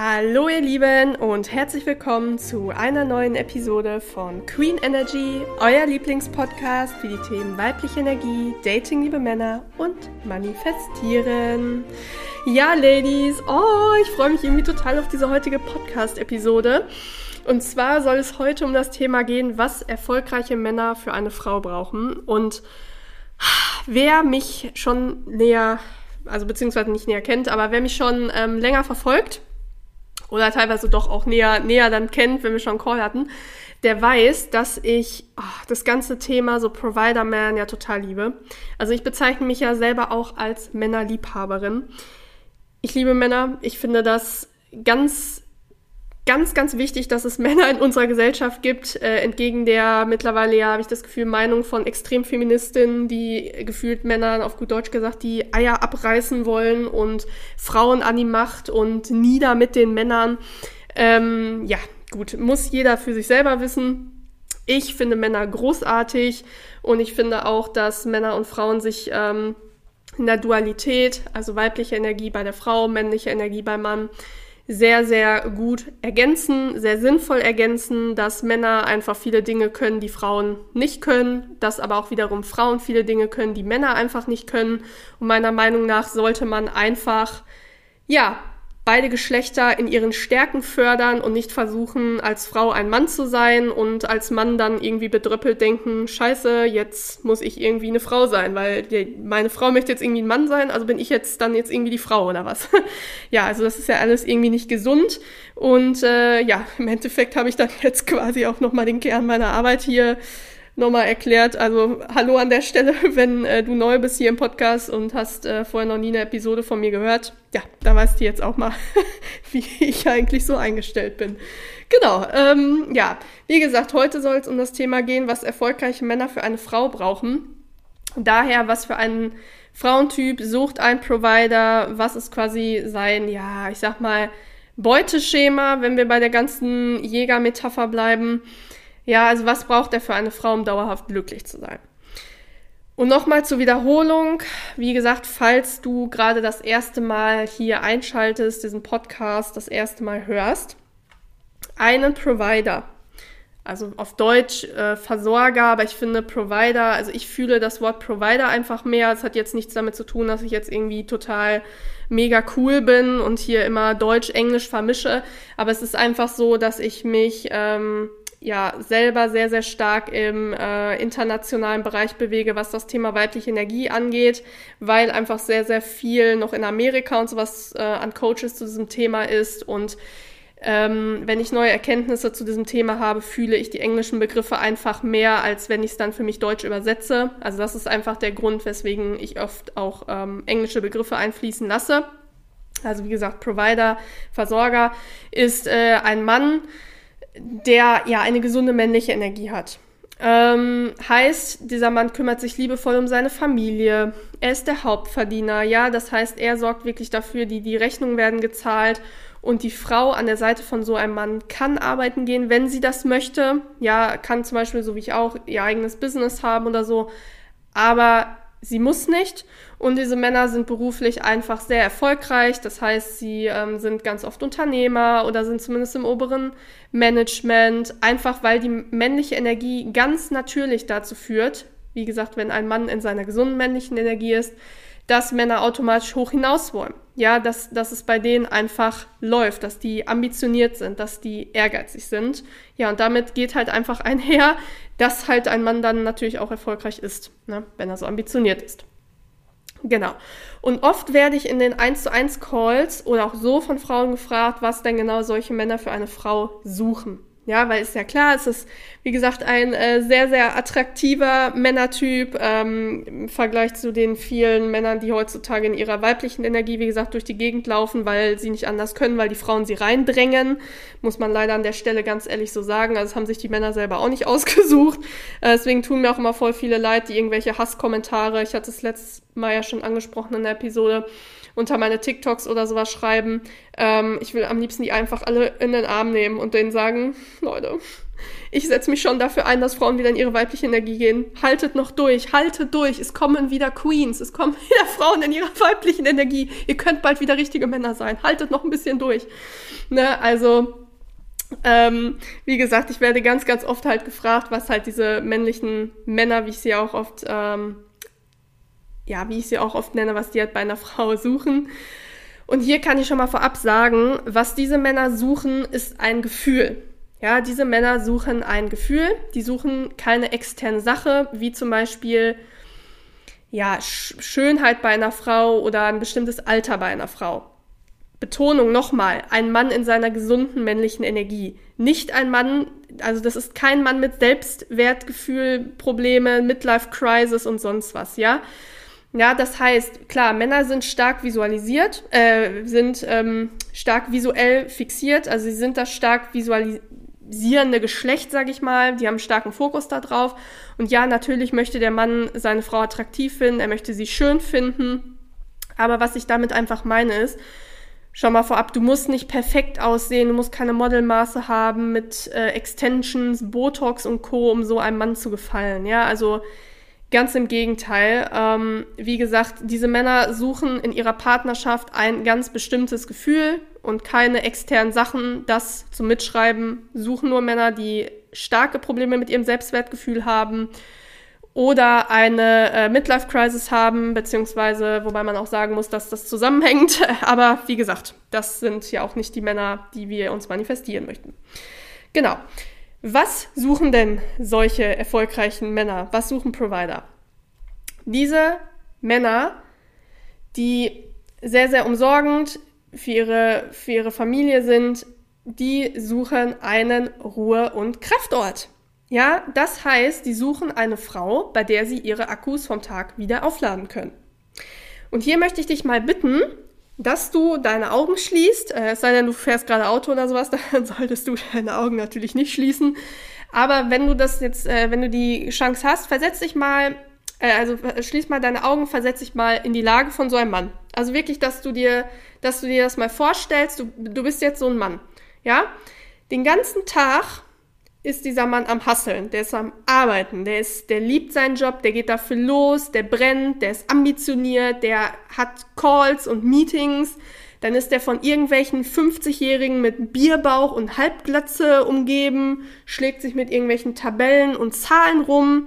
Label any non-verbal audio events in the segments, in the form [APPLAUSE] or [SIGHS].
Hallo ihr Lieben und herzlich willkommen zu einer neuen Episode von Queen Energy, euer Lieblingspodcast für die Themen weibliche Energie, Dating liebe Männer und Manifestieren. Ja, Ladies, oh, ich freue mich irgendwie total auf diese heutige Podcast-Episode. Und zwar soll es heute um das Thema gehen, was erfolgreiche Männer für eine Frau brauchen. Und wer mich schon näher, also beziehungsweise nicht näher kennt, aber wer mich schon ähm, länger verfolgt, oder teilweise doch auch näher, näher dann kennt, wenn wir schon einen Call hatten, der weiß, dass ich oh, das ganze Thema so Provider-Man ja total liebe. Also ich bezeichne mich ja selber auch als Männerliebhaberin. Ich liebe Männer. Ich finde das ganz ganz, ganz wichtig, dass es Männer in unserer Gesellschaft gibt, äh, entgegen der mittlerweile ja, habe ich das Gefühl, Meinung von Extremfeministinnen, die gefühlt Männern, auf gut Deutsch gesagt, die Eier abreißen wollen und Frauen an die Macht und nieder mit den Männern. Ähm, ja, gut, muss jeder für sich selber wissen. Ich finde Männer großartig und ich finde auch, dass Männer und Frauen sich ähm, in der Dualität, also weibliche Energie bei der Frau, männliche Energie beim Mann, sehr, sehr gut ergänzen, sehr sinnvoll ergänzen, dass Männer einfach viele Dinge können, die Frauen nicht können, dass aber auch wiederum Frauen viele Dinge können, die Männer einfach nicht können. Und meiner Meinung nach sollte man einfach, ja, beide Geschlechter in ihren Stärken fördern und nicht versuchen, als Frau ein Mann zu sein und als Mann dann irgendwie bedröppelt denken, scheiße, jetzt muss ich irgendwie eine Frau sein, weil die, meine Frau möchte jetzt irgendwie ein Mann sein, also bin ich jetzt dann jetzt irgendwie die Frau oder was. [LAUGHS] ja, also das ist ja alles irgendwie nicht gesund und äh, ja, im Endeffekt habe ich dann jetzt quasi auch nochmal den Kern meiner Arbeit hier nochmal erklärt. Also hallo an der Stelle, [LAUGHS] wenn äh, du neu bist hier im Podcast und hast äh, vorher noch nie eine Episode von mir gehört. Ja, da weißt du jetzt auch mal, [LAUGHS] wie ich eigentlich so eingestellt bin. Genau, ähm, ja, wie gesagt, heute soll es um das Thema gehen, was erfolgreiche Männer für eine Frau brauchen. Daher, was für einen Frauentyp sucht ein Provider, was ist quasi sein, ja, ich sag mal, Beuteschema, wenn wir bei der ganzen Jägermetapher bleiben. Ja, also was braucht er für eine Frau, um dauerhaft glücklich zu sein? Und nochmal zur Wiederholung. Wie gesagt, falls du gerade das erste Mal hier einschaltest, diesen Podcast das erste Mal hörst, einen Provider, also auf Deutsch äh, Versorger, aber ich finde Provider, also ich fühle das Wort Provider einfach mehr. Es hat jetzt nichts damit zu tun, dass ich jetzt irgendwie total mega cool bin und hier immer Deutsch, Englisch vermische. Aber es ist einfach so, dass ich mich ähm, ja selber sehr, sehr stark im äh, internationalen Bereich bewege, was das Thema weibliche Energie angeht, weil einfach sehr, sehr viel noch in Amerika und sowas äh, an Coaches zu diesem Thema ist und ähm, wenn ich neue Erkenntnisse zu diesem Thema habe, fühle ich die englischen Begriffe einfach mehr, als wenn ich es dann für mich deutsch übersetze. Also das ist einfach der Grund, weswegen ich oft auch ähm, englische Begriffe einfließen lasse. Also wie gesagt, Provider, Versorger ist äh, ein Mann, der ja eine gesunde männliche Energie hat. Ähm, heißt, dieser Mann kümmert sich liebevoll um seine Familie. Er ist der Hauptverdiener, ja. Das heißt, er sorgt wirklich dafür, die, die Rechnungen werden gezahlt. Und die Frau an der Seite von so einem Mann kann arbeiten gehen, wenn sie das möchte. Ja, kann zum Beispiel, so wie ich auch, ihr eigenes Business haben oder so. Aber sie muss nicht. Und diese Männer sind beruflich einfach sehr erfolgreich. Das heißt, sie ähm, sind ganz oft Unternehmer oder sind zumindest im oberen Management, einfach weil die männliche Energie ganz natürlich dazu führt, wie gesagt, wenn ein Mann in seiner gesunden männlichen Energie ist, dass Männer automatisch hoch hinaus wollen. Ja, dass, dass es bei denen einfach läuft, dass die ambitioniert sind, dass die ehrgeizig sind. Ja, und damit geht halt einfach einher, dass halt ein Mann dann natürlich auch erfolgreich ist, ne, wenn er so ambitioniert ist. Genau. Und oft werde ich in den 1 zu 1 Calls oder auch so von Frauen gefragt, was denn genau solche Männer für eine Frau suchen. Ja, weil ist ja klar, es ist, wie gesagt, ein äh, sehr, sehr attraktiver Männertyp ähm, im Vergleich zu den vielen Männern, die heutzutage in ihrer weiblichen Energie, wie gesagt, durch die Gegend laufen, weil sie nicht anders können, weil die Frauen sie reindrängen. Muss man leider an der Stelle ganz ehrlich so sagen. Also das haben sich die Männer selber auch nicht [LAUGHS] ausgesucht. Äh, deswegen tun mir auch immer voll viele leid, die irgendwelche Hasskommentare, ich hatte es letztes Mal ja schon angesprochen in der Episode, unter meine TikToks oder sowas schreiben. Ähm, ich will am liebsten die einfach alle in den Arm nehmen und denen sagen, Leute, ich setze mich schon dafür ein, dass Frauen wieder in ihre weibliche Energie gehen. Haltet noch durch, haltet durch. Es kommen wieder Queens, es kommen [LAUGHS] wieder Frauen in ihrer weiblichen Energie. Ihr könnt bald wieder richtige Männer sein. Haltet noch ein bisschen durch. Ne, also ähm, wie gesagt, ich werde ganz, ganz oft halt gefragt, was halt diese männlichen Männer, wie ich sie auch oft, ähm, ja, wie ich sie auch oft nenne, was die halt bei einer [LAUGHS] Frau suchen. Und hier kann ich schon mal vorab sagen, was diese Männer suchen, ist ein Gefühl. Ja, diese Männer suchen ein Gefühl, die suchen keine externe Sache, wie zum Beispiel ja, Schönheit bei einer Frau oder ein bestimmtes Alter bei einer Frau. Betonung nochmal, ein Mann in seiner gesunden männlichen Energie. Nicht ein Mann, also das ist kein Mann mit Selbstwertgefühl, Probleme, Midlife Crisis und sonst was, ja. Ja, das heißt, klar, Männer sind stark visualisiert, äh, sind ähm, stark visuell fixiert, also sie sind das stark visualisierende Geschlecht, sag ich mal, die haben einen starken Fokus da drauf. Und ja, natürlich möchte der Mann seine Frau attraktiv finden, er möchte sie schön finden. Aber was ich damit einfach meine ist, Schau mal vorab, du musst nicht perfekt aussehen, du musst keine Modelmaße haben mit äh, Extensions, Botox und Co., um so einem Mann zu gefallen. Ja, also ganz im Gegenteil. Ähm, wie gesagt, diese Männer suchen in ihrer Partnerschaft ein ganz bestimmtes Gefühl und keine externen Sachen. Das zum Mitschreiben suchen nur Männer, die starke Probleme mit ihrem Selbstwertgefühl haben oder eine äh, Midlife-Crisis haben, beziehungsweise, wobei man auch sagen muss, dass das zusammenhängt. [LAUGHS] Aber wie gesagt, das sind ja auch nicht die Männer, die wir uns manifestieren möchten. Genau. Was suchen denn solche erfolgreichen Männer? Was suchen Provider? Diese Männer, die sehr, sehr umsorgend für ihre, für ihre Familie sind, die suchen einen Ruhe- und Kraftort. Ja, das heißt, die suchen eine Frau, bei der sie ihre Akkus vom Tag wieder aufladen können. Und hier möchte ich dich mal bitten, dass du deine Augen schließt. Äh, es sei denn, du fährst gerade Auto oder sowas, [LAUGHS] dann solltest du deine Augen natürlich nicht schließen. Aber wenn du das jetzt, äh, wenn du die Chance hast, versetz dich mal, äh, also schließ mal deine Augen, versetz dich mal in die Lage von so einem Mann. Also wirklich, dass du dir, dass du dir das mal vorstellst. Du, du bist jetzt so ein Mann, ja? Den ganzen Tag ist dieser Mann am Hasseln, der ist am Arbeiten, der ist, der liebt seinen Job, der geht dafür los, der brennt, der ist ambitioniert, der hat Calls und Meetings, dann ist er von irgendwelchen 50-Jährigen mit Bierbauch und Halbglatze umgeben, schlägt sich mit irgendwelchen Tabellen und Zahlen rum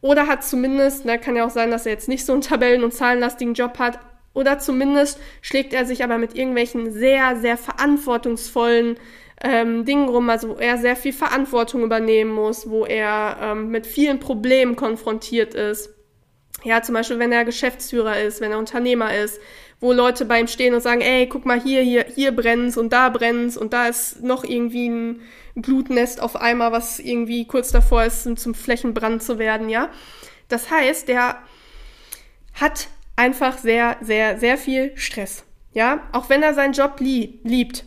oder hat zumindest, na, kann ja auch sein, dass er jetzt nicht so einen Tabellen- und zahlenlastigen Job hat, oder zumindest schlägt er sich aber mit irgendwelchen sehr, sehr verantwortungsvollen ähm, Dingen rum, also wo er sehr viel Verantwortung übernehmen muss, wo er ähm, mit vielen Problemen konfrontiert ist. Ja, zum Beispiel, wenn er Geschäftsführer ist, wenn er Unternehmer ist, wo Leute bei ihm stehen und sagen, ey, guck mal hier, hier, hier brennt's und da brennt's und da ist noch irgendwie ein Blutnest auf einmal, was irgendwie kurz davor ist, zum Flächenbrand zu werden, ja. Das heißt, der hat einfach sehr, sehr, sehr viel Stress. Ja, auch wenn er seinen Job lieb, liebt,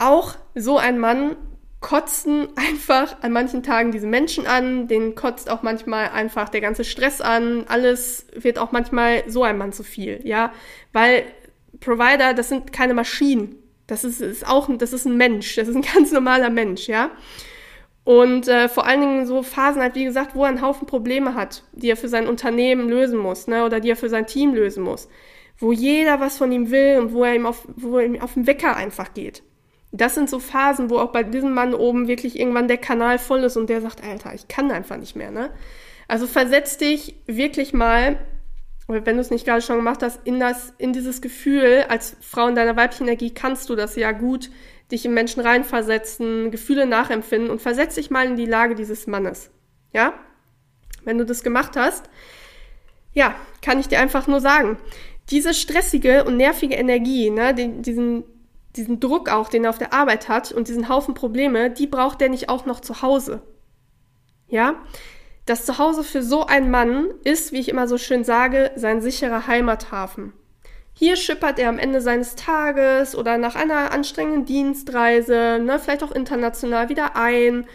auch so ein Mann kotzen einfach an manchen Tagen diese Menschen an, den kotzt auch manchmal einfach der ganze Stress an, alles wird auch manchmal so ein Mann zu viel, ja, weil Provider, das sind keine Maschinen, das ist, ist auch, das ist ein Mensch, das ist ein [LAUGHS] ganz normaler Mensch, ja. Und äh, vor allen Dingen so Phasen halt, wie gesagt, wo er einen Haufen Probleme hat, die er für sein Unternehmen lösen muss, ne, oder die er für sein Team lösen muss, wo jeder was von ihm will und wo er ihm auf, wo er ihm auf den Wecker einfach geht. Das sind so Phasen, wo auch bei diesem Mann oben wirklich irgendwann der Kanal voll ist und der sagt, Alter, ich kann einfach nicht mehr, ne? Also versetz dich wirklich mal, wenn du es nicht gerade schon gemacht hast, in das, in dieses Gefühl, als Frau in deiner weiblichen Energie kannst du das ja gut, dich in Menschen reinversetzen, Gefühle nachempfinden und versetz dich mal in die Lage dieses Mannes. Ja? Wenn du das gemacht hast, ja, kann ich dir einfach nur sagen, diese stressige und nervige Energie, ne, den, diesen diesen Druck auch, den er auf der Arbeit hat und diesen Haufen Probleme, die braucht er nicht auch noch zu Hause. Ja? Das Zuhause für so einen Mann ist, wie ich immer so schön sage, sein sicherer Heimathafen. Hier schippert er am Ende seines Tages oder nach einer anstrengenden Dienstreise, ne, vielleicht auch international wieder ein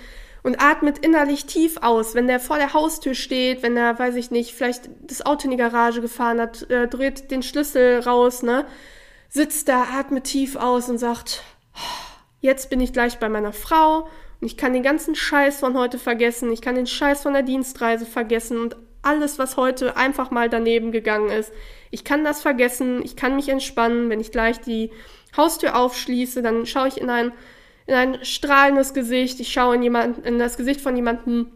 und atmet innerlich tief aus, wenn der vor der Haustür steht, wenn er, weiß ich nicht, vielleicht das Auto in die Garage gefahren hat, äh, dreht den Schlüssel raus, ne? Sitzt da, atmet tief aus und sagt, jetzt bin ich gleich bei meiner Frau und ich kann den ganzen Scheiß von heute vergessen, ich kann den Scheiß von der Dienstreise vergessen und alles, was heute einfach mal daneben gegangen ist. Ich kann das vergessen, ich kann mich entspannen, wenn ich gleich die Haustür aufschließe, dann schaue ich in ein in ein strahlendes Gesicht, ich schaue in, jemand, in das Gesicht von jemandem,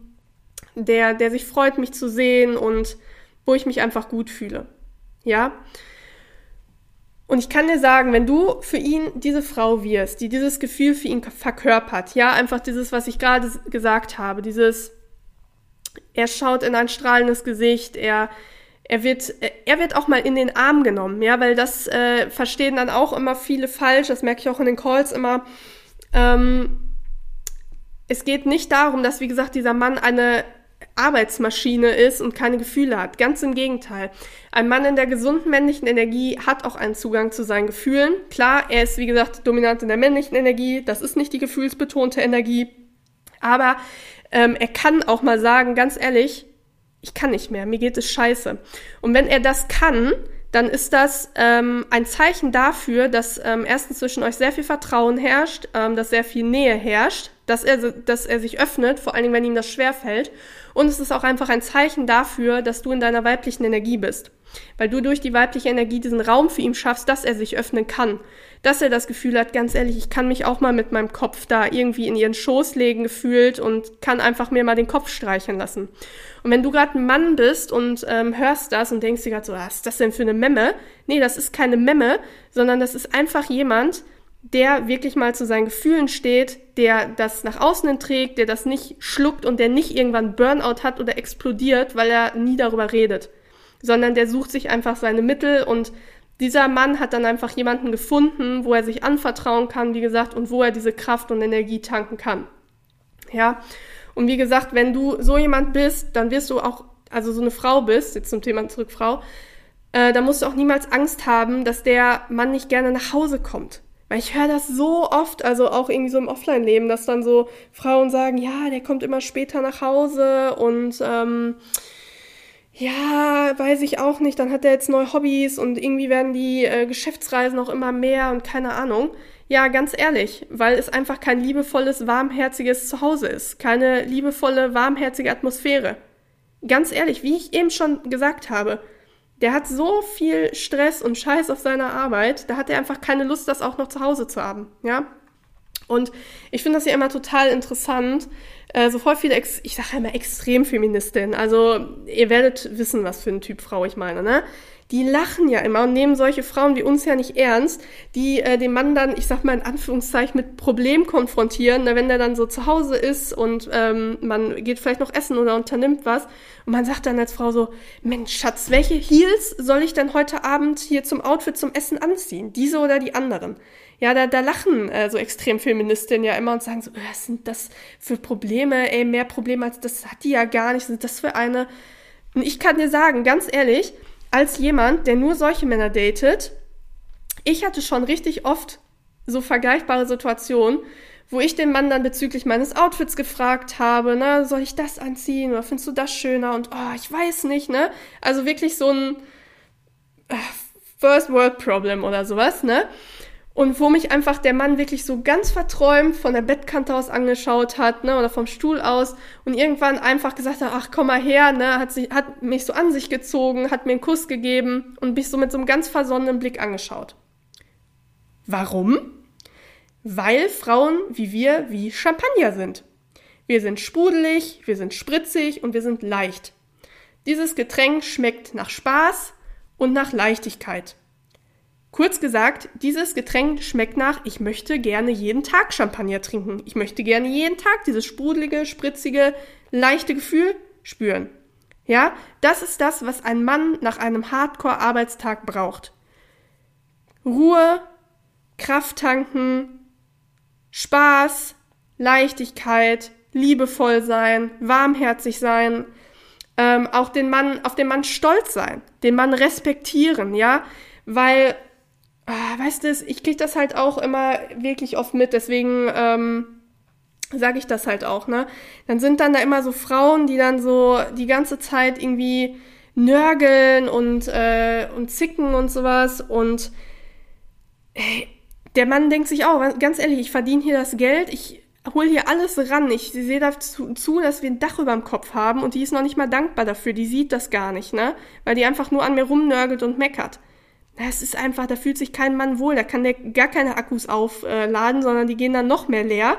der, der sich freut, mich zu sehen und wo ich mich einfach gut fühle. Ja? Und ich kann dir sagen, wenn du für ihn diese Frau wirst, die dieses Gefühl für ihn verkörpert, ja, einfach dieses, was ich gerade gesagt habe, dieses, er schaut in ein strahlendes Gesicht, er, er wird, er wird auch mal in den Arm genommen, ja, weil das äh, verstehen dann auch immer viele falsch, das merke ich auch in den Calls immer, ähm, es geht nicht darum, dass, wie gesagt, dieser Mann eine Arbeitsmaschine ist und keine Gefühle hat. Ganz im Gegenteil. Ein Mann in der gesunden männlichen Energie hat auch einen Zugang zu seinen Gefühlen. Klar, er ist, wie gesagt, dominant in der männlichen Energie. Das ist nicht die gefühlsbetonte Energie. Aber ähm, er kann auch mal sagen, ganz ehrlich, ich kann nicht mehr, mir geht es scheiße. Und wenn er das kann, dann ist das ähm, ein Zeichen dafür, dass ähm, erstens zwischen euch sehr viel Vertrauen herrscht, ähm, dass sehr viel Nähe herrscht, dass er, dass er sich öffnet, vor allen Dingen, wenn ihm das schwer fällt. Und es ist auch einfach ein Zeichen dafür, dass du in deiner weiblichen Energie bist. Weil du durch die weibliche Energie diesen Raum für ihn schaffst, dass er sich öffnen kann. Dass er das Gefühl hat, ganz ehrlich, ich kann mich auch mal mit meinem Kopf da irgendwie in ihren Schoß legen gefühlt und kann einfach mir mal den Kopf streicheln lassen. Und wenn du gerade ein Mann bist und ähm, hörst das und denkst dir gerade so, was ist das denn für eine Memme? Nee, das ist keine Memme, sondern das ist einfach jemand, der wirklich mal zu seinen Gefühlen steht, der das nach außen trägt, der das nicht schluckt und der nicht irgendwann Burnout hat oder explodiert, weil er nie darüber redet, sondern der sucht sich einfach seine Mittel und dieser Mann hat dann einfach jemanden gefunden, wo er sich anvertrauen kann, wie gesagt, und wo er diese Kraft und Energie tanken kann. Ja. Und wie gesagt, wenn du so jemand bist, dann wirst du auch, also so eine Frau bist, jetzt zum Thema zurück Frau, äh, da musst du auch niemals Angst haben, dass der Mann nicht gerne nach Hause kommt. Weil ich höre das so oft, also auch irgendwie so im Offline-Leben, dass dann so Frauen sagen, ja, der kommt immer später nach Hause und ähm, ja, weiß ich auch nicht, dann hat er jetzt neue Hobbys und irgendwie werden die äh, Geschäftsreisen auch immer mehr und keine Ahnung. Ja, ganz ehrlich, weil es einfach kein liebevolles, warmherziges Zuhause ist, keine liebevolle, warmherzige Atmosphäre. Ganz ehrlich, wie ich eben schon gesagt habe, der hat so viel Stress und Scheiß auf seiner Arbeit, da hat er einfach keine Lust, das auch noch zu Hause zu haben, ja. Und ich finde das ja immer total interessant, äh, so voll viele, Ex ich sage ja immer Extremfeministinnen, also ihr werdet wissen, was für ein Typ Frau ich meine, ne? Die lachen ja immer und nehmen solche Frauen wie uns ja nicht ernst, die äh, den Mann dann, ich sag mal in Anführungszeichen, mit Problem konfrontieren, ne, wenn der dann so zu Hause ist und ähm, man geht vielleicht noch essen oder unternimmt was und man sagt dann als Frau so, Mensch, Schatz, welche Heels soll ich denn heute Abend hier zum Outfit zum Essen anziehen? Diese oder die anderen? Ja, da, da lachen äh, so Extremfeministinnen ja immer und sagen so, was sind das für Probleme? Ey, mehr Probleme als das hat die ja gar nicht. Sind das für eine? Und ich kann dir sagen, ganz ehrlich, als jemand, der nur solche Männer datet, ich hatte schon richtig oft so vergleichbare Situationen, wo ich den Mann dann bezüglich meines Outfits gefragt habe, ne, soll ich das anziehen oder findest du das schöner und oh, ich weiß nicht, ne? Also wirklich so ein äh, First World Problem oder sowas, ne? Und wo mich einfach der Mann wirklich so ganz verträumt von der Bettkante aus angeschaut hat, ne, oder vom Stuhl aus und irgendwann einfach gesagt hat, ach komm mal her, ne, hat, sich, hat mich so an sich gezogen, hat mir einen Kuss gegeben und mich so mit so einem ganz versonnenen Blick angeschaut. Warum? Weil Frauen wie wir wie Champagner sind. Wir sind sprudelig, wir sind spritzig und wir sind leicht. Dieses Getränk schmeckt nach Spaß und nach Leichtigkeit. Kurz gesagt, dieses Getränk schmeckt nach, ich möchte gerne jeden Tag Champagner trinken. Ich möchte gerne jeden Tag dieses sprudelige, spritzige, leichte Gefühl spüren. Ja, das ist das, was ein Mann nach einem Hardcore-Arbeitstag braucht. Ruhe, Kraft tanken, Spaß, Leichtigkeit, liebevoll sein, warmherzig sein, ähm, auch den Mann, auf den Mann stolz sein, den Mann respektieren, ja, weil weißt du, ich kriege das halt auch immer wirklich oft mit, deswegen ähm, sage ich das halt auch, ne? Dann sind dann da immer so Frauen, die dann so die ganze Zeit irgendwie nörgeln und, äh, und zicken und sowas. Und der Mann denkt sich auch, ganz ehrlich, ich verdiene hier das Geld, ich hole hier alles ran. Ich sehe dazu zu, dass wir ein Dach über dem Kopf haben und die ist noch nicht mal dankbar dafür. Die sieht das gar nicht, ne? Weil die einfach nur an mir rumnörgelt und meckert. Das ist einfach, da fühlt sich kein Mann wohl. Da kann der gar keine Akkus aufladen, sondern die gehen dann noch mehr leer.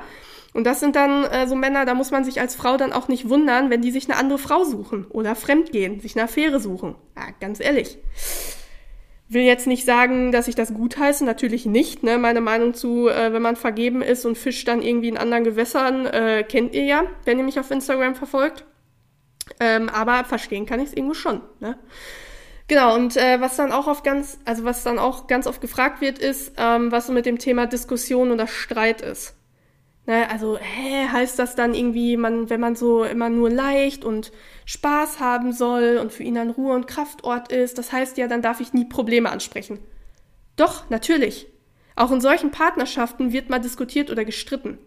Und das sind dann äh, so Männer, da muss man sich als Frau dann auch nicht wundern, wenn die sich eine andere Frau suchen oder fremdgehen, sich eine Affäre suchen. Ja, ganz ehrlich. Will jetzt nicht sagen, dass ich das gutheiße, natürlich nicht. Ne? Meine Meinung zu, äh, wenn man vergeben ist und fischt dann irgendwie in anderen Gewässern, äh, kennt ihr ja, wenn ihr mich auf Instagram verfolgt. Ähm, aber verstehen kann ich es irgendwo schon. Ne? Genau, und äh, was dann auch auf ganz, also was dann auch ganz oft gefragt wird, ist, ähm, was so mit dem Thema Diskussion oder Streit ist. Ne, also, hä, heißt das dann irgendwie, man, wenn man so immer nur leicht und Spaß haben soll und für ihn dann Ruhe und Kraftort ist, das heißt ja, dann darf ich nie Probleme ansprechen. Doch, natürlich. Auch in solchen Partnerschaften wird mal diskutiert oder gestritten.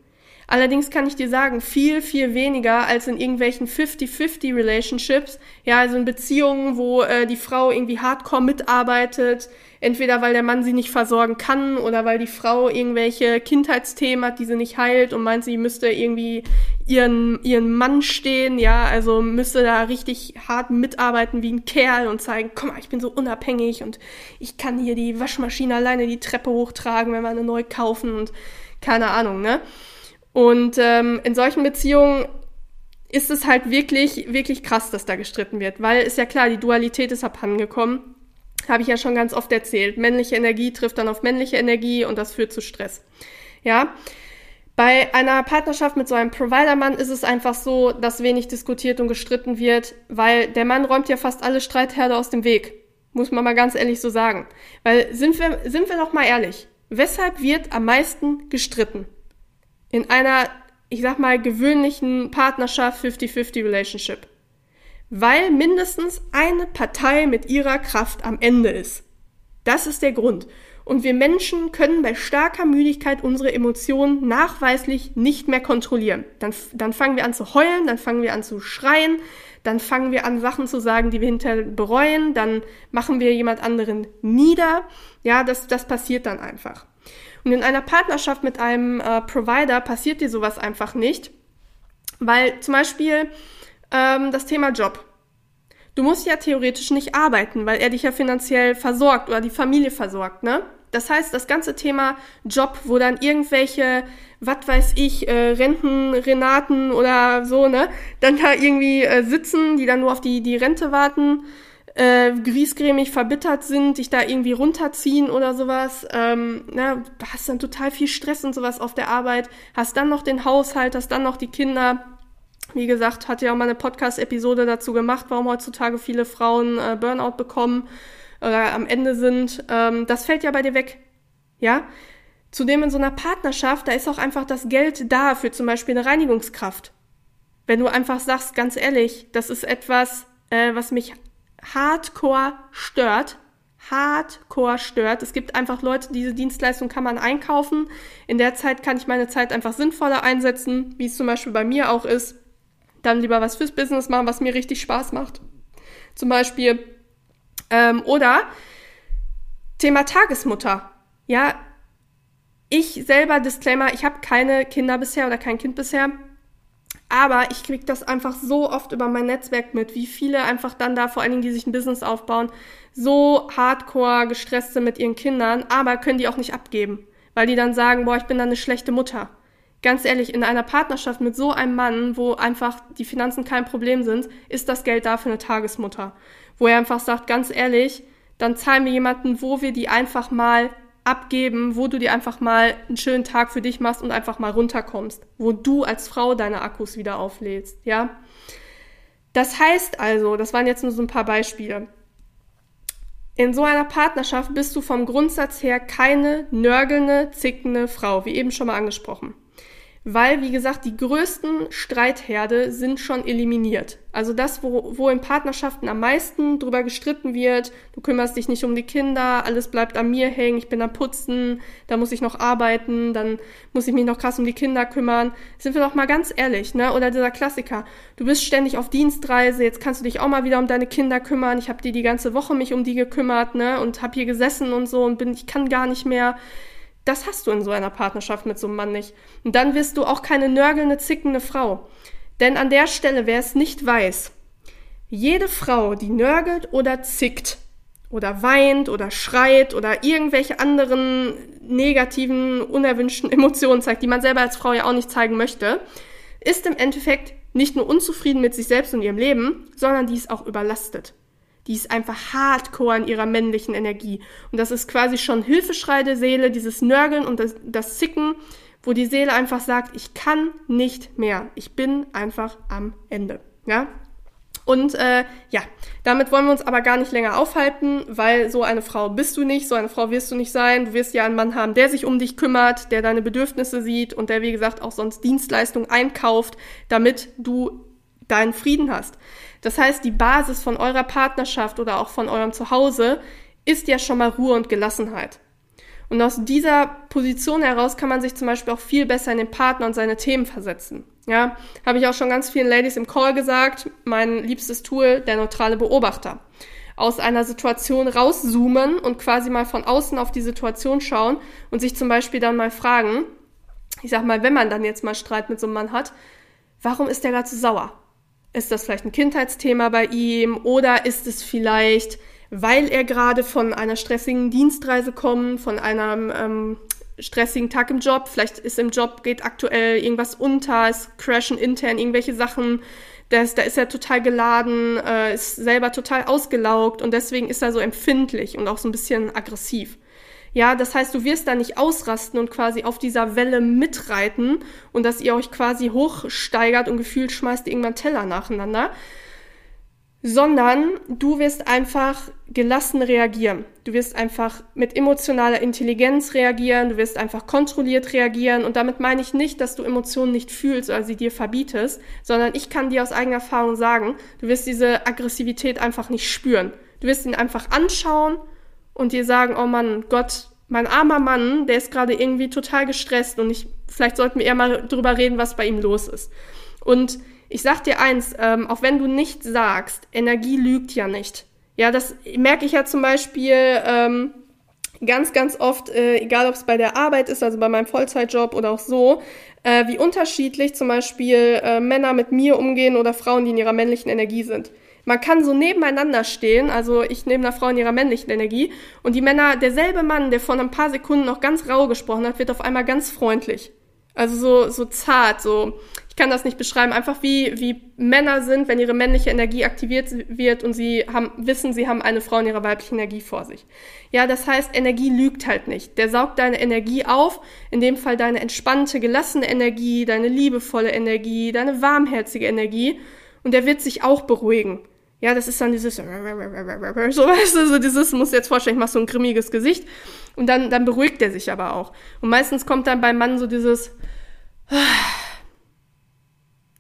Allerdings kann ich dir sagen, viel, viel weniger als in irgendwelchen 50-50 Relationships. Ja, also in Beziehungen, wo äh, die Frau irgendwie hardcore mitarbeitet, entweder weil der Mann sie nicht versorgen kann oder weil die Frau irgendwelche Kindheitsthemen hat, die sie nicht heilt und meint, sie müsste irgendwie ihren, ihren Mann stehen, ja, also müsste da richtig hart mitarbeiten wie ein Kerl und zeigen, komm mal, ich bin so unabhängig und ich kann hier die Waschmaschine alleine die Treppe hochtragen, wenn wir eine neu kaufen und keine Ahnung, ne? Und ähm, in solchen Beziehungen ist es halt wirklich, wirklich krass, dass da gestritten wird, weil ist ja klar, die Dualität ist abhandengekommen. Habe ich ja schon ganz oft erzählt. Männliche Energie trifft dann auf männliche Energie und das führt zu Stress. Ja. Bei einer Partnerschaft mit so einem Provider-Mann ist es einfach so, dass wenig diskutiert und gestritten wird, weil der Mann räumt ja fast alle Streitherde aus dem Weg. Muss man mal ganz ehrlich so sagen. Weil sind wir, sind wir doch mal ehrlich. Weshalb wird am meisten gestritten? In einer, ich sag mal, gewöhnlichen Partnerschaft 50-50 Relationship. Weil mindestens eine Partei mit ihrer Kraft am Ende ist. Das ist der Grund. Und wir Menschen können bei starker Müdigkeit unsere Emotionen nachweislich nicht mehr kontrollieren. Dann, dann fangen wir an zu heulen, dann fangen wir an zu schreien, dann fangen wir an, Sachen zu sagen, die wir hinterher bereuen, dann machen wir jemand anderen nieder. Ja, das, das passiert dann einfach. Und in einer Partnerschaft mit einem äh, Provider passiert dir sowas einfach nicht, weil zum Beispiel ähm, das Thema Job. Du musst ja theoretisch nicht arbeiten, weil er dich ja finanziell versorgt oder die Familie versorgt, ne? Das heißt, das ganze Thema Job, wo dann irgendwelche, was weiß ich, äh, Renten, Renaten oder so, ne, dann da irgendwie äh, sitzen, die dann nur auf die, die Rente warten, äh, griesgrämig verbittert sind, dich da irgendwie runterziehen oder sowas. Ähm, na, hast dann total viel Stress und sowas auf der Arbeit, hast dann noch den Haushalt, hast dann noch die Kinder. Wie gesagt, hatte ja auch mal eine Podcast-Episode dazu gemacht, warum heutzutage viele Frauen äh, Burnout bekommen oder am Ende sind. Ähm, das fällt ja bei dir weg. Ja? Zudem in so einer Partnerschaft, da ist auch einfach das Geld da für zum Beispiel eine Reinigungskraft. Wenn du einfach sagst, ganz ehrlich, das ist etwas, äh, was mich hardcore stört. Hardcore stört. Es gibt einfach Leute, diese Dienstleistung kann man einkaufen. In der Zeit kann ich meine Zeit einfach sinnvoller einsetzen, wie es zum Beispiel bei mir auch ist. Dann lieber was fürs Business machen, was mir richtig Spaß macht. Zum Beispiel. Ähm, oder Thema Tagesmutter. Ja, ich selber, Disclaimer, ich habe keine Kinder bisher oder kein Kind bisher. Aber ich kriege das einfach so oft über mein Netzwerk mit, wie viele einfach dann da, vor allen Dingen, die sich ein Business aufbauen, so hardcore gestresst sind mit ihren Kindern, aber können die auch nicht abgeben, weil die dann sagen, boah, ich bin dann eine schlechte Mutter. Ganz ehrlich, in einer Partnerschaft mit so einem Mann, wo einfach die Finanzen kein Problem sind, ist das Geld da für eine Tagesmutter. Wo er einfach sagt, ganz ehrlich, dann zahlen wir jemanden, wo wir die einfach mal abgeben, wo du dir einfach mal einen schönen Tag für dich machst und einfach mal runterkommst, wo du als Frau deine Akkus wieder auflädst, ja? Das heißt also, das waren jetzt nur so ein paar Beispiele. In so einer Partnerschaft bist du vom Grundsatz her keine nörgelnde, zickende Frau, wie eben schon mal angesprochen. Weil, wie gesagt, die größten Streitherde sind schon eliminiert. Also das, wo, wo in Partnerschaften am meisten drüber gestritten wird, du kümmerst dich nicht um die Kinder, alles bleibt an mir hängen, ich bin am Putzen, da muss ich noch arbeiten, dann muss ich mich noch krass um die Kinder kümmern. Sind wir doch mal ganz ehrlich, ne? Oder dieser Klassiker, du bist ständig auf Dienstreise, jetzt kannst du dich auch mal wieder um deine Kinder kümmern, ich habe dir die ganze Woche mich um die gekümmert, ne? Und hab hier gesessen und so und bin, ich kann gar nicht mehr das hast du in so einer Partnerschaft mit so einem Mann nicht. Und dann wirst du auch keine nörgelnde, zickende Frau. Denn an der Stelle, wer es nicht weiß, jede Frau, die nörgelt oder zickt oder weint oder schreit oder irgendwelche anderen negativen, unerwünschten Emotionen zeigt, die man selber als Frau ja auch nicht zeigen möchte, ist im Endeffekt nicht nur unzufrieden mit sich selbst und ihrem Leben, sondern die ist auch überlastet. Die ist einfach hardcore in ihrer männlichen Energie. Und das ist quasi schon Hilfeschrei der Seele, dieses Nörgeln und das, das Zicken, wo die Seele einfach sagt, ich kann nicht mehr. Ich bin einfach am Ende. Ja? Und äh, ja, damit wollen wir uns aber gar nicht länger aufhalten, weil so eine Frau bist du nicht, so eine Frau wirst du nicht sein. Du wirst ja einen Mann haben, der sich um dich kümmert, der deine Bedürfnisse sieht und der, wie gesagt, auch sonst Dienstleistungen einkauft, damit du deinen Frieden hast. Das heißt, die Basis von eurer Partnerschaft oder auch von eurem Zuhause ist ja schon mal Ruhe und Gelassenheit. Und aus dieser Position heraus kann man sich zum Beispiel auch viel besser in den Partner und seine Themen versetzen. Ja, habe ich auch schon ganz vielen Ladies im Call gesagt. Mein liebstes Tool, der neutrale Beobachter. Aus einer Situation rauszoomen und quasi mal von außen auf die Situation schauen und sich zum Beispiel dann mal fragen, ich sag mal, wenn man dann jetzt mal Streit mit so einem Mann hat, warum ist der gerade so sauer? Ist das vielleicht ein Kindheitsthema bei ihm oder ist es vielleicht, weil er gerade von einer stressigen Dienstreise kommt, von einem ähm, stressigen Tag im Job, vielleicht ist im Job, geht aktuell irgendwas unter, es crashen intern irgendwelche Sachen, das, da ist er total geladen, äh, ist selber total ausgelaugt und deswegen ist er so empfindlich und auch so ein bisschen aggressiv. Ja, das heißt, du wirst da nicht ausrasten und quasi auf dieser Welle mitreiten und dass ihr euch quasi hochsteigert und gefühlt schmeißt irgendwann Teller nacheinander, sondern du wirst einfach gelassen reagieren. Du wirst einfach mit emotionaler Intelligenz reagieren, du wirst einfach kontrolliert reagieren und damit meine ich nicht, dass du Emotionen nicht fühlst oder sie dir verbietest, sondern ich kann dir aus eigener Erfahrung sagen, du wirst diese Aggressivität einfach nicht spüren. Du wirst ihn einfach anschauen und dir sagen, oh Mann, Gott, mein armer Mann, der ist gerade irgendwie total gestresst und ich, vielleicht sollten wir eher mal drüber reden, was bei ihm los ist. Und ich sag dir eins, ähm, auch wenn du nicht sagst, Energie lügt ja nicht. Ja, das merke ich ja zum Beispiel ähm, ganz, ganz oft, äh, egal ob es bei der Arbeit ist, also bei meinem Vollzeitjob oder auch so, äh, wie unterschiedlich zum Beispiel äh, Männer mit mir umgehen oder Frauen, die in ihrer männlichen Energie sind. Man kann so nebeneinander stehen, also ich neben einer Frau in ihrer männlichen Energie, und die Männer, derselbe Mann, der vor ein paar Sekunden noch ganz rau gesprochen hat, wird auf einmal ganz freundlich. Also so, so zart, so, ich kann das nicht beschreiben, einfach wie, wie Männer sind, wenn ihre männliche Energie aktiviert wird und sie haben, wissen, sie haben eine Frau in ihrer weiblichen Energie vor sich. Ja, das heißt, Energie lügt halt nicht. Der saugt deine Energie auf, in dem Fall deine entspannte, gelassene Energie, deine liebevolle Energie, deine warmherzige Energie, und der wird sich auch beruhigen. Ja, das ist dann dieses, [LAUGHS] so weißt du, so dieses, muss jetzt vorstellen, ich mach so ein grimmiges Gesicht und dann, dann beruhigt er sich aber auch. Und meistens kommt dann beim Mann so dieses, [SIGHS]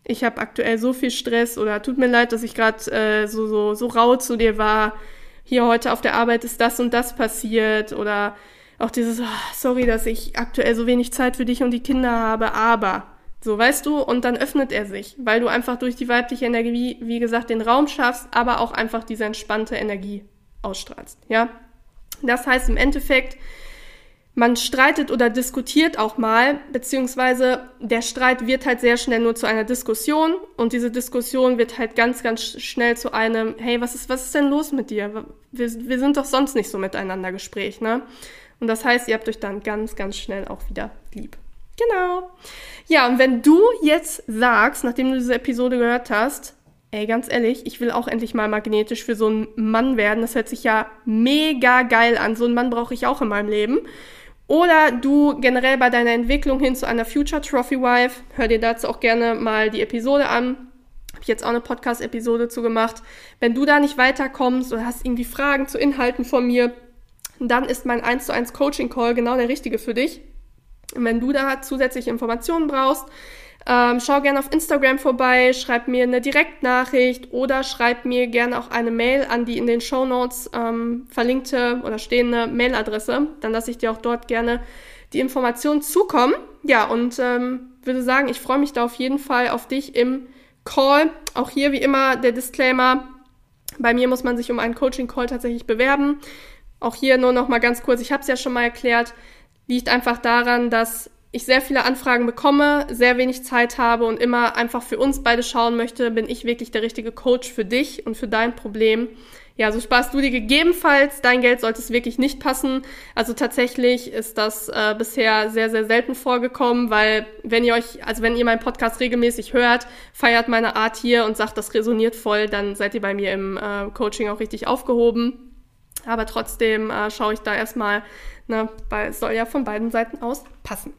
ich habe aktuell so viel Stress oder tut mir leid, dass ich gerade äh, so, so, so rau zu dir war. Hier heute auf der Arbeit ist das und das passiert oder auch dieses, oh, sorry, dass ich aktuell so wenig Zeit für dich und die Kinder habe, aber so, weißt du, und dann öffnet er sich, weil du einfach durch die weibliche Energie, wie gesagt, den Raum schaffst, aber auch einfach diese entspannte Energie ausstrahlst, ja? Das heißt im Endeffekt, man streitet oder diskutiert auch mal, beziehungsweise der Streit wird halt sehr schnell nur zu einer Diskussion und diese Diskussion wird halt ganz, ganz schnell zu einem, hey, was ist, was ist denn los mit dir? Wir, wir sind doch sonst nicht so miteinander Gespräch, ne? Und das heißt, ihr habt euch dann ganz, ganz schnell auch wieder lieb. Genau. Ja, und wenn du jetzt sagst, nachdem du diese Episode gehört hast, ey, ganz ehrlich, ich will auch endlich mal magnetisch für so einen Mann werden, das hört sich ja mega geil an, so einen Mann brauche ich auch in meinem Leben. Oder du generell bei deiner Entwicklung hin zu einer Future Trophy Wife, hör dir dazu auch gerne mal die Episode an. Habe ich jetzt auch eine Podcast-Episode zu gemacht. Wenn du da nicht weiterkommst oder hast irgendwie Fragen zu Inhalten von mir, dann ist mein 1 zu 1 Coaching Call genau der richtige für dich. Wenn du da zusätzliche Informationen brauchst, ähm, schau gerne auf Instagram vorbei, schreib mir eine Direktnachricht oder schreib mir gerne auch eine Mail an die in den Show Notes ähm, verlinkte oder stehende Mailadresse. Dann lasse ich dir auch dort gerne die Informationen zukommen. Ja, und ähm, würde sagen, ich freue mich da auf jeden Fall auf dich im Call. Auch hier wie immer der Disclaimer. Bei mir muss man sich um einen Coaching-Call tatsächlich bewerben. Auch hier nur noch mal ganz kurz, ich habe es ja schon mal erklärt, liegt einfach daran, dass ich sehr viele Anfragen bekomme, sehr wenig Zeit habe und immer einfach für uns beide schauen möchte, bin ich wirklich der richtige Coach für dich und für dein Problem. Ja, so sparst du dir gegebenenfalls, dein Geld sollte es wirklich nicht passen. Also tatsächlich ist das äh, bisher sehr, sehr selten vorgekommen, weil wenn ihr euch, also wenn ihr meinen Podcast regelmäßig hört, feiert meine Art hier und sagt, das resoniert voll, dann seid ihr bei mir im äh, Coaching auch richtig aufgehoben. Aber trotzdem äh, schaue ich da erstmal, ne, weil es soll ja von beiden Seiten aus passen.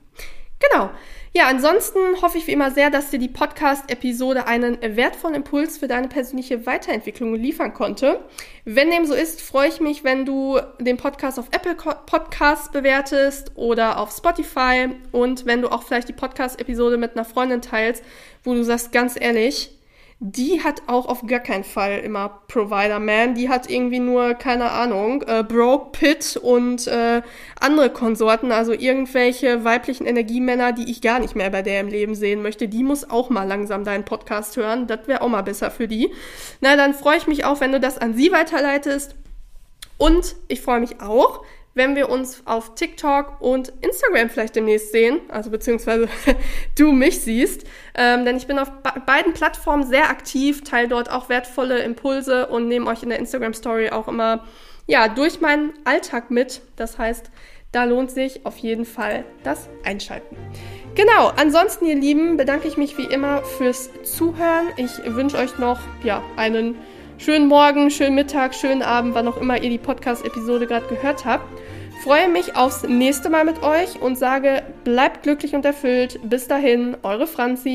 Genau. Ja, ansonsten hoffe ich wie immer sehr, dass dir die Podcast-Episode einen wertvollen Impuls für deine persönliche Weiterentwicklung liefern konnte. Wenn dem so ist, freue ich mich, wenn du den Podcast auf Apple Podcasts bewertest oder auf Spotify und wenn du auch vielleicht die Podcast-Episode mit einer Freundin teilst, wo du sagst, ganz ehrlich, die hat auch auf gar keinen Fall immer Provider Man. Die hat irgendwie nur, keine Ahnung, äh, Broke Pit und äh, andere Konsorten, also irgendwelche weiblichen Energiemänner, die ich gar nicht mehr bei der im Leben sehen möchte. Die muss auch mal langsam deinen Podcast hören. Das wäre auch mal besser für die. Na, dann freue ich mich auch, wenn du das an sie weiterleitest. Und ich freue mich auch, wenn wir uns auf TikTok und Instagram vielleicht demnächst sehen, also beziehungsweise [LAUGHS] du mich siehst. Ähm, denn ich bin auf beiden Plattformen sehr aktiv, teile dort auch wertvolle Impulse und nehme euch in der Instagram Story auch immer ja durch meinen Alltag mit. Das heißt, da lohnt sich auf jeden Fall das Einschalten. Genau, ansonsten ihr Lieben, bedanke ich mich wie immer fürs Zuhören. Ich wünsche euch noch ja, einen schönen Morgen, schönen Mittag, schönen Abend, wann auch immer ihr die Podcast-Episode gerade gehört habt. Freue mich aufs nächste Mal mit euch und sage, bleibt glücklich und erfüllt. Bis dahin, eure Franzi.